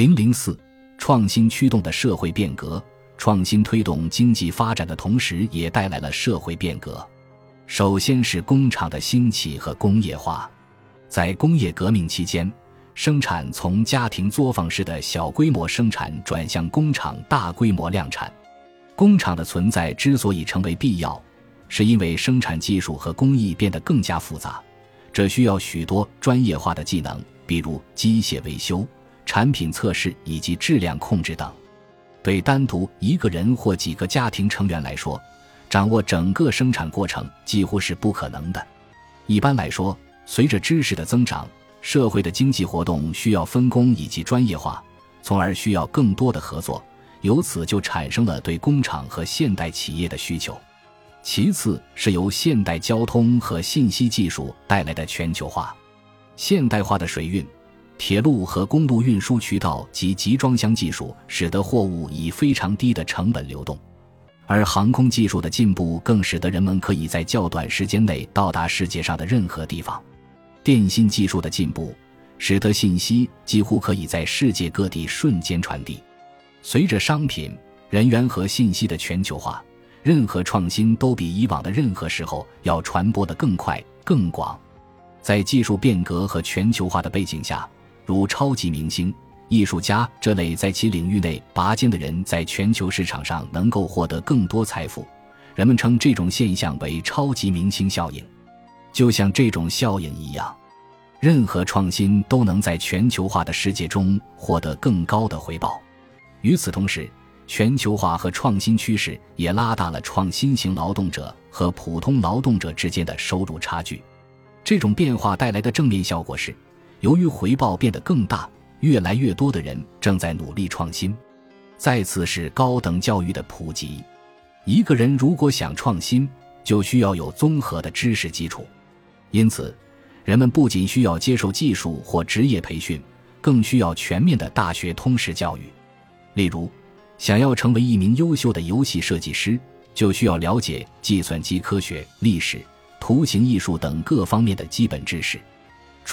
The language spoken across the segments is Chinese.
零零四，创新驱动的社会变革，创新推动经济发展的同时，也带来了社会变革。首先是工厂的兴起和工业化。在工业革命期间，生产从家庭作坊式的小规模生产转向工厂大规模量产。工厂的存在之所以成为必要，是因为生产技术和工艺变得更加复杂，这需要许多专业化的技能，比如机械维修。产品测试以及质量控制等，对单独一个人或几个家庭成员来说，掌握整个生产过程几乎是不可能的。一般来说，随着知识的增长，社会的经济活动需要分工以及专业化，从而需要更多的合作，由此就产生了对工厂和现代企业的需求。其次是由现代交通和信息技术带来的全球化，现代化的水运。铁路和公路运输渠道及集装箱技术使得货物以非常低的成本流动，而航空技术的进步更使得人们可以在较短时间内到达世界上的任何地方。电信技术的进步使得信息几乎可以在世界各地瞬间传递。随着商品、人员和信息的全球化，任何创新都比以往的任何时候要传播得更快、更广。在技术变革和全球化的背景下。如超级明星、艺术家这类在其领域内拔尖的人，在全球市场上能够获得更多财富。人们称这种现象为“超级明星效应”。就像这种效应一样，任何创新都能在全球化的世界中获得更高的回报。与此同时，全球化和创新趋势也拉大了创新型劳动者和普通劳动者之间的收入差距。这种变化带来的正面效果是。由于回报变得更大，越来越多的人正在努力创新。再次是高等教育的普及。一个人如果想创新，就需要有综合的知识基础。因此，人们不仅需要接受技术或职业培训，更需要全面的大学通识教育。例如，想要成为一名优秀的游戏设计师，就需要了解计算机科学、历史、图形艺术等各方面的基本知识。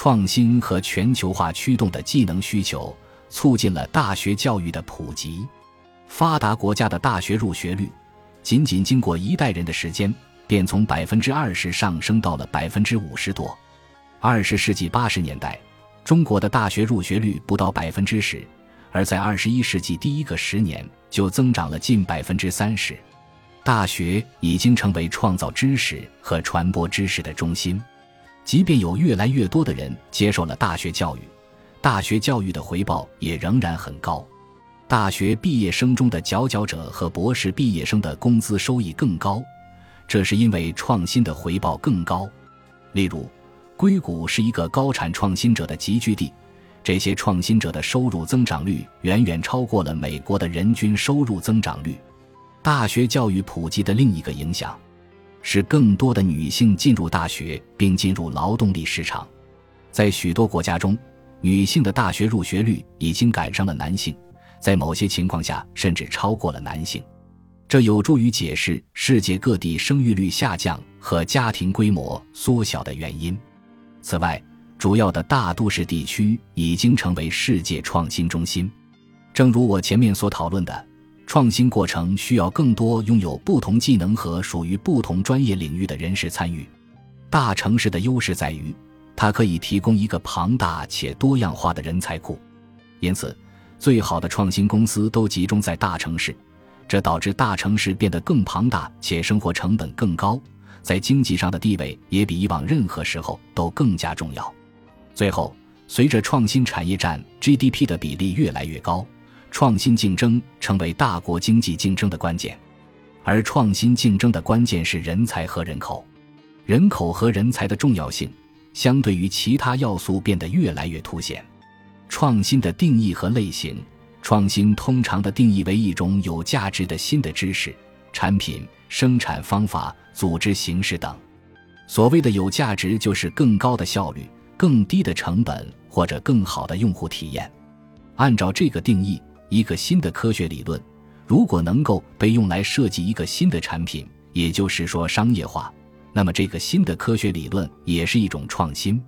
创新和全球化驱动的技能需求，促进了大学教育的普及。发达国家的大学入学率，仅仅经过一代人的时间，便从百分之二十上升到了百分之五十多。二十世纪八十年代，中国的大学入学率不到百分之十，而在二十一世纪第一个十年就增长了近百分之三十。大学已经成为创造知识和传播知识的中心。即便有越来越多的人接受了大学教育，大学教育的回报也仍然很高。大学毕业生中的佼佼者和博士毕业生的工资收益更高，这是因为创新的回报更高。例如，硅谷是一个高产创新者的集聚地，这些创新者的收入增长率远远超过了美国的人均收入增长率。大学教育普及的另一个影响。使更多的女性进入大学并进入劳动力市场，在许多国家中，女性的大学入学率已经赶上了男性，在某些情况下甚至超过了男性。这有助于解释世界各地生育率下降和家庭规模缩小的原因。此外，主要的大都市地区已经成为世界创新中心。正如我前面所讨论的。创新过程需要更多拥有不同技能和属于不同专业领域的人士参与。大城市的优势在于，它可以提供一个庞大且多样化的人才库，因此，最好的创新公司都集中在大城市，这导致大城市变得更庞大且生活成本更高，在经济上的地位也比以往任何时候都更加重要。最后，随着创新产业占 GDP 的比例越来越高。创新竞争成为大国经济竞争的关键，而创新竞争的关键是人才和人口。人口和人才的重要性，相对于其他要素变得越来越凸显。创新的定义和类型，创新通常的定义为一种有价值的新的知识、产品、生产方法、组织形式等。所谓的有价值，就是更高的效率、更低的成本或者更好的用户体验。按照这个定义。一个新的科学理论，如果能够被用来设计一个新的产品，也就是说商业化，那么这个新的科学理论也是一种创新。